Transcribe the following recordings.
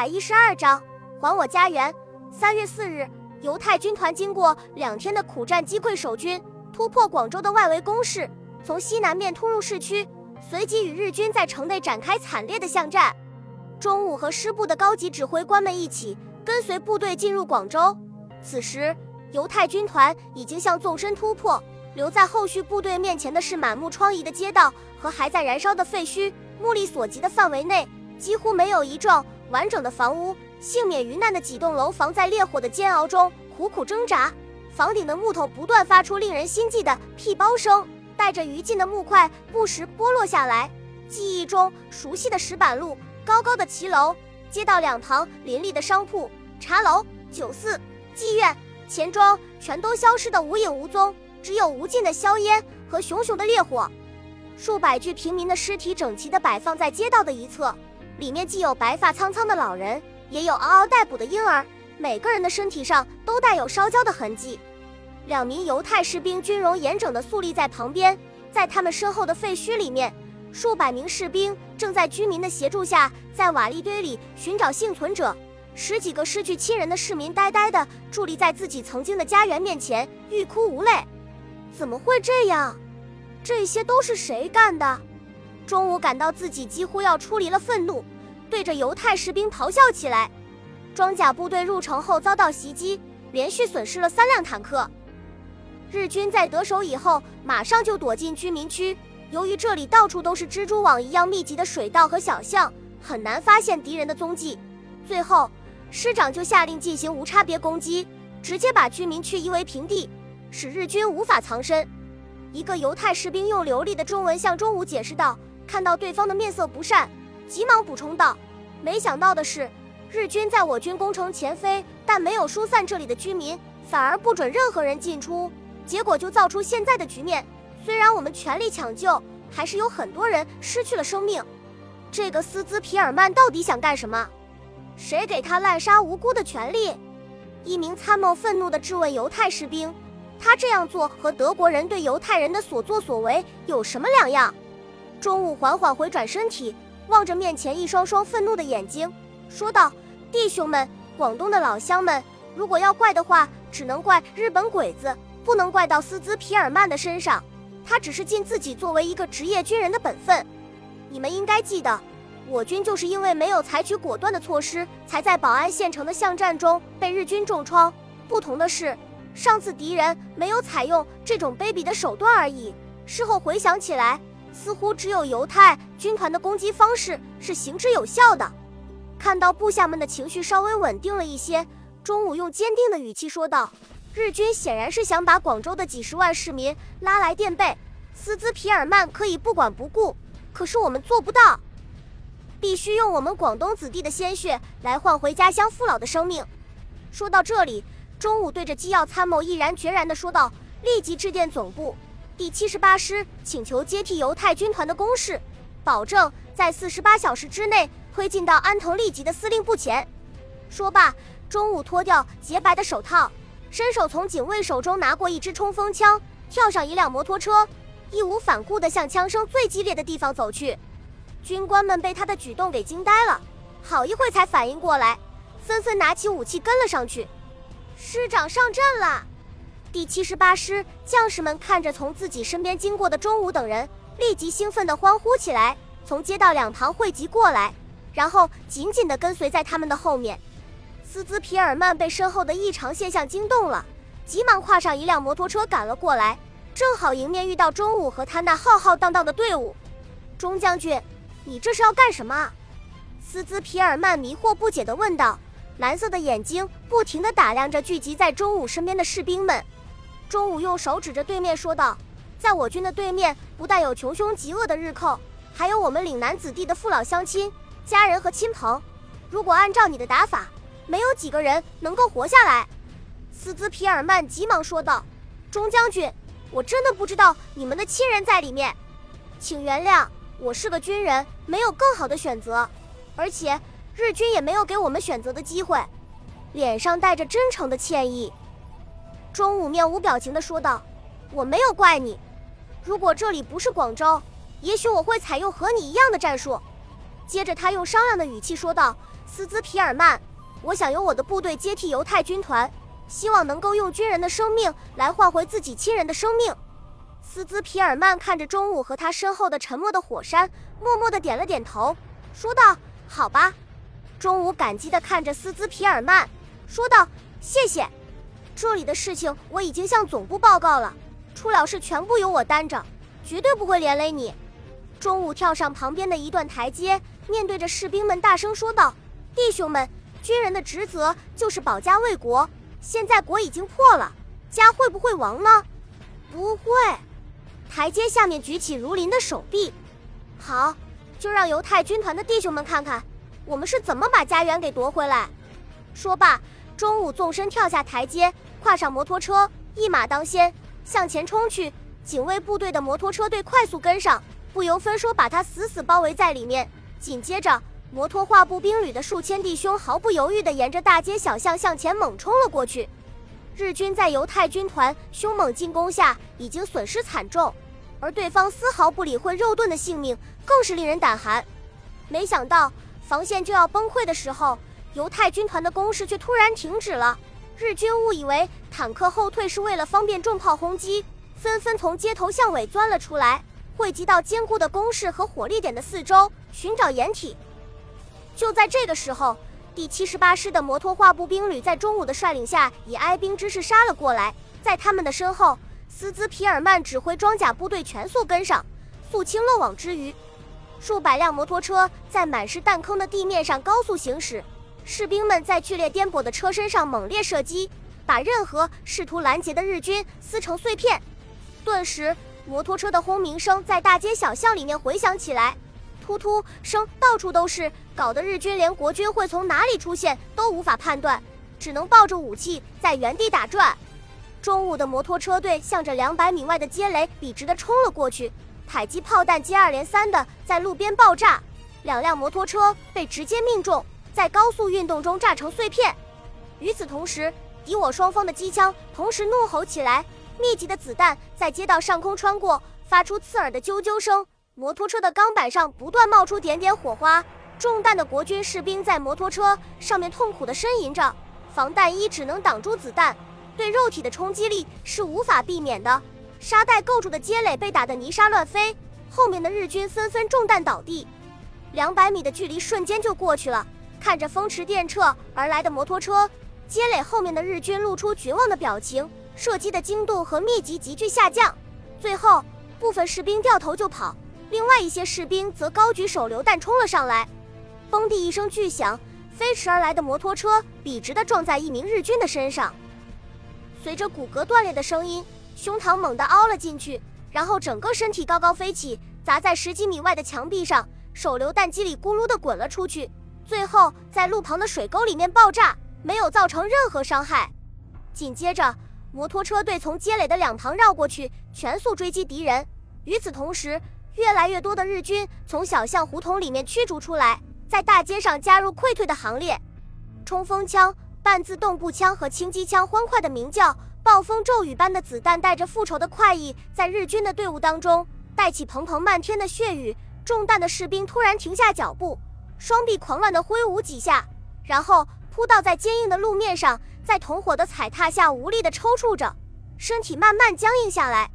百一十二章还我家园。三月四日，犹太军团经过两天的苦战，击溃守军，突破广州的外围攻势，从西南面突入市区，随即与日军在城内展开惨烈的巷战。中午和师部的高级指挥官们一起跟随部队进入广州。此时，犹太军团已经向纵深突破，留在后续部队面前的是满目疮痍的街道和还在燃烧的废墟。目力所及的范围内。几乎没有一幢完整的房屋，幸免于难的几栋楼房在烈火的煎熬中苦苦挣扎，房顶的木头不断发出令人心悸的噼包声，带着余烬的木块不时剥落下来。记忆中熟悉的石板路、高高的骑楼、街道两旁林立的商铺、茶楼、酒肆、妓院、钱庄，全都消失得无影无踪，只有无尽的硝烟和熊熊的烈火。数百具平民的尸体整齐地摆放在街道的一侧。里面既有白发苍苍的老人，也有嗷嗷待哺的婴儿，每个人的身体上都带有烧焦的痕迹。两名犹太士兵军容严整地肃立在旁边，在他们身后的废墟里面，数百名士兵正在居民的协助下，在瓦砾堆里寻找幸存者。十几个失去亲人的市民呆呆地伫立在自己曾经的家园面前，欲哭无泪。怎么会这样？这些都是谁干的？中午感到自己几乎要出离了愤怒，对着犹太士兵咆哮起来。装甲部队入城后遭到袭击，连续损失了三辆坦克。日军在得手以后，马上就躲进居民区。由于这里到处都是蜘蛛网一样密集的水道和小巷，很难发现敌人的踪迹。最后，师长就下令进行无差别攻击，直接把居民区夷为平地，使日军无法藏身。一个犹太士兵用流利的中文向中午解释道。看到对方的面色不善，急忙补充道：“没想到的是，日军在我军攻城前飞，但没有疏散这里的居民，反而不准任何人进出，结果就造出现在的局面。虽然我们全力抢救，还是有很多人失去了生命。这个斯兹皮尔曼到底想干什么？谁给他滥杀无辜的权利？”一名参谋愤怒地质问犹太士兵：“他这样做和德国人对犹太人的所作所为有什么两样？”中午缓缓回转身体，望着面前一双双愤怒的眼睛，说道：“弟兄们，广东的老乡们，如果要怪的话，只能怪日本鬼子，不能怪到斯兹皮尔曼的身上。他只是尽自己作为一个职业军人的本分。你们应该记得，我军就是因为没有采取果断的措施，才在宝安县城的巷战中被日军重创。不同的是，上次敌人没有采用这种卑鄙的手段而已。事后回想起来。”似乎只有犹太军团的攻击方式是行之有效的。看到部下们的情绪稍微稳定了一些，中午用坚定的语气说道：“日军显然是想把广州的几十万市民拉来垫背。斯兹皮尔曼可以不管不顾，可是我们做不到。必须用我们广东子弟的鲜血来换回家乡父老的生命。”说到这里，中午对着机要参谋毅然决然地说道：“立即致电总部。”第七十八师请求接替犹太军团的攻势，保证在四十八小时之内推进到安藤利吉的司令部前。说罢，中午脱掉洁白的手套，伸手从警卫手中拿过一支冲锋枪，跳上一辆摩托车，义无反顾地向枪声最激烈的地方走去。军官们被他的举动给惊呆了，好一会才反应过来，纷纷拿起武器跟了上去。师长上阵了。第七十八师将士们看着从自己身边经过的钟武等人，立即兴奋地欢呼起来，从街道两旁汇集过来，然后紧紧地跟随在他们的后面。斯兹皮尔曼被身后的异常现象惊动了，急忙跨上一辆摩托车赶了过来，正好迎面遇到钟武和他那浩浩荡荡的队伍。钟将军，你这是要干什么？斯兹皮尔曼迷惑不解地问道，蓝色的眼睛不停地打量着聚集在钟武身边的士兵们。中午用手指着对面说道：“在我军的对面，不但有穷凶极恶的日寇，还有我们岭南子弟的父老乡亲、家人和亲朋。如果按照你的打法，没有几个人能够活下来。”斯兹皮尔曼急忙说道：“钟将军，我真的不知道你们的亲人在里面，请原谅，我是个军人，没有更好的选择，而且日军也没有给我们选择的机会。”脸上带着真诚的歉意。钟武面无表情地说道：“我没有怪你。如果这里不是广州，也许我会采用和你一样的战术。”接着他用商量的语气说道：“斯兹皮尔曼，我想由我的部队接替犹太军团，希望能够用军人的生命来换回自己亲人的生命。斯兹皮尔曼看着中午和他身后的沉默的火山，默默的点了点头，说道：“好吧。”中午感激的看着斯兹皮尔曼，说道：“谢谢。这里的事情我已经向总部报告了，出了事全部由我担着，绝对不会连累你。”中午跳上旁边的一段台阶，面对着士兵们大声说道：“弟兄们，军人的职责就是保家卫国。现在国已经破了，家会不会亡呢？不会。”台阶下面举起如林的手臂，好，就让犹太军团的弟兄们看看，我们是怎么把家园给夺回来。说罢，中午纵身跳下台阶，跨上摩托车，一马当先向前冲去。警卫部队的摩托车队快速跟上，不由分说把他死死包围在里面。紧接着，摩托化步兵旅的数千弟兄毫不犹豫地沿着大街小巷向前猛冲了过去。日军在犹太军团凶猛进攻下已经损失惨重，而对方丝毫不理会肉盾的性命，更是令人胆寒。没想到防线就要崩溃的时候，犹太军团的攻势却突然停止了。日军误以为坦克后退是为了方便重炮轰击，纷纷从街头巷尾钻了出来，汇集到坚固的工事和火力点的四周寻找掩体。就在这个时候。第七十八师的摩托化步兵旅在中午的率领下，以哀兵之势杀了过来。在他们的身后，斯兹皮尔曼指挥装甲部队全速跟上，肃清漏网之鱼。数百辆摩托车在满是弹坑的地面上高速行驶，士兵们在剧烈颠簸的车身上猛烈射击，把任何试图拦截的日军撕成碎片。顿时，摩托车的轰鸣声在大街小巷里面回响起来。突突声到处都是，搞得日军连国军会从哪里出现都无法判断，只能抱着武器在原地打转。中午的摩托车队向着两百米外的街垒笔直地冲了过去，迫击炮弹接二连三地在路边爆炸，两辆摩托车被直接命中，在高速运动中炸成碎片。与此同时，敌我双方的机枪同时怒吼起来，密集的子弹在街道上空穿过，发出刺耳的啾啾声。摩托车的钢板上不断冒出点点火花，中弹的国军士兵在摩托车上面痛苦地呻吟着。防弹衣只能挡住子弹，对肉体的冲击力是无法避免的。沙袋构筑的街垒被打得泥沙乱飞，后面的日军纷纷中弹倒地。两百米的距离瞬间就过去了，看着风驰电掣而来的摩托车，街垒后面的日军露出绝望的表情，射击的精度和密集急剧下降，最后部分士兵掉头就跑。另外一些士兵则高举手榴弹冲了上来，嘣地一声巨响，飞驰而来的摩托车笔直地撞在一名日军的身上，随着骨骼断裂的声音，胸膛猛地凹了进去，然后整个身体高高飞起，砸在十几米外的墙壁上，手榴弹叽里咕噜地滚了出去，最后在路旁的水沟里面爆炸，没有造成任何伤害。紧接着，摩托车队从街垒的两旁绕过去，全速追击敌人。与此同时，越来越多的日军从小巷胡同里面驱逐出来，在大街上加入溃退的行列。冲锋枪、半自动步枪和轻机枪欢快的鸣叫，暴风骤雨般的子弹带着复仇的快意，在日军的队伍当中带起蓬蓬漫天的血雨。中弹的士兵突然停下脚步，双臂狂乱地挥舞几下，然后扑倒在坚硬的路面上，在同伙的踩踏下无力地抽搐着，身体慢慢僵硬下来。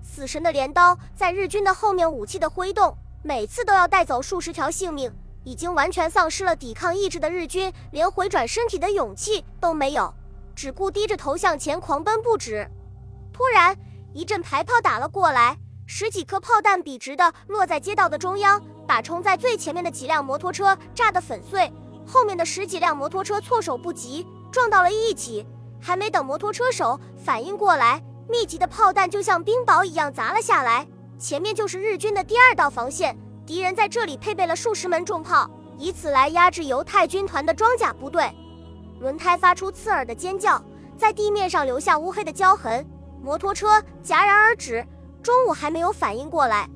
死神的镰刀在日军的后面，武器的挥动，每次都要带走数十条性命。已经完全丧失了抵抗意志的日军，连回转身体的勇气都没有，只顾低着头向前狂奔不止。突然，一阵排炮打了过来，十几颗炮弹笔直的落在街道的中央，把冲在最前面的几辆摩托车炸得粉碎。后面的十几辆摩托车措手不及，撞到了一起。还没等摩托车手反应过来。密集的炮弹就像冰雹一样砸了下来，前面就是日军的第二道防线，敌人在这里配备了数十门重炮，以此来压制犹太军团的装甲部队。轮胎发出刺耳的尖叫，在地面上留下乌黑的焦痕。摩托车戛然而止，中午还没有反应过来，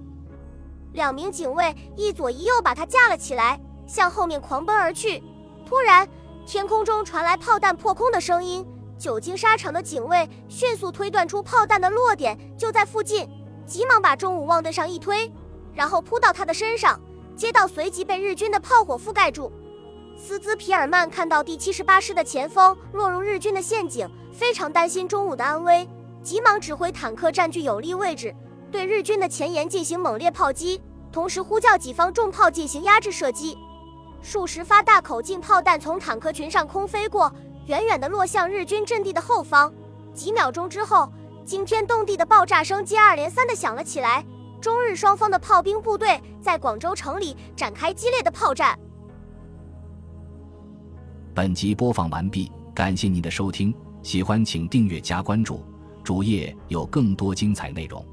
两名警卫一左一右把他架了起来，向后面狂奔而去。突然，天空中传来炮弹破空的声音。久经沙场的警卫迅速推断出炮弹的落点就在附近，急忙把中午往地上一推，然后扑到他的身上。街道随即被日军的炮火覆盖住。斯兹皮尔曼看到第七十八师的前锋落入日军的陷阱，非常担心中午的安危，急忙指挥坦克占据有利位置，对日军的前沿进行猛烈炮击，同时呼叫己方重炮进行压制射击。数十发大口径炮弹从坦克群上空飞过，远远地落向日军阵地的后方。几秒钟之后，惊天动地的爆炸声接二连三地响了起来。中日双方的炮兵部队在广州城里展开激烈的炮战。本集播放完毕，感谢您的收听，喜欢请订阅加关注，主页有更多精彩内容。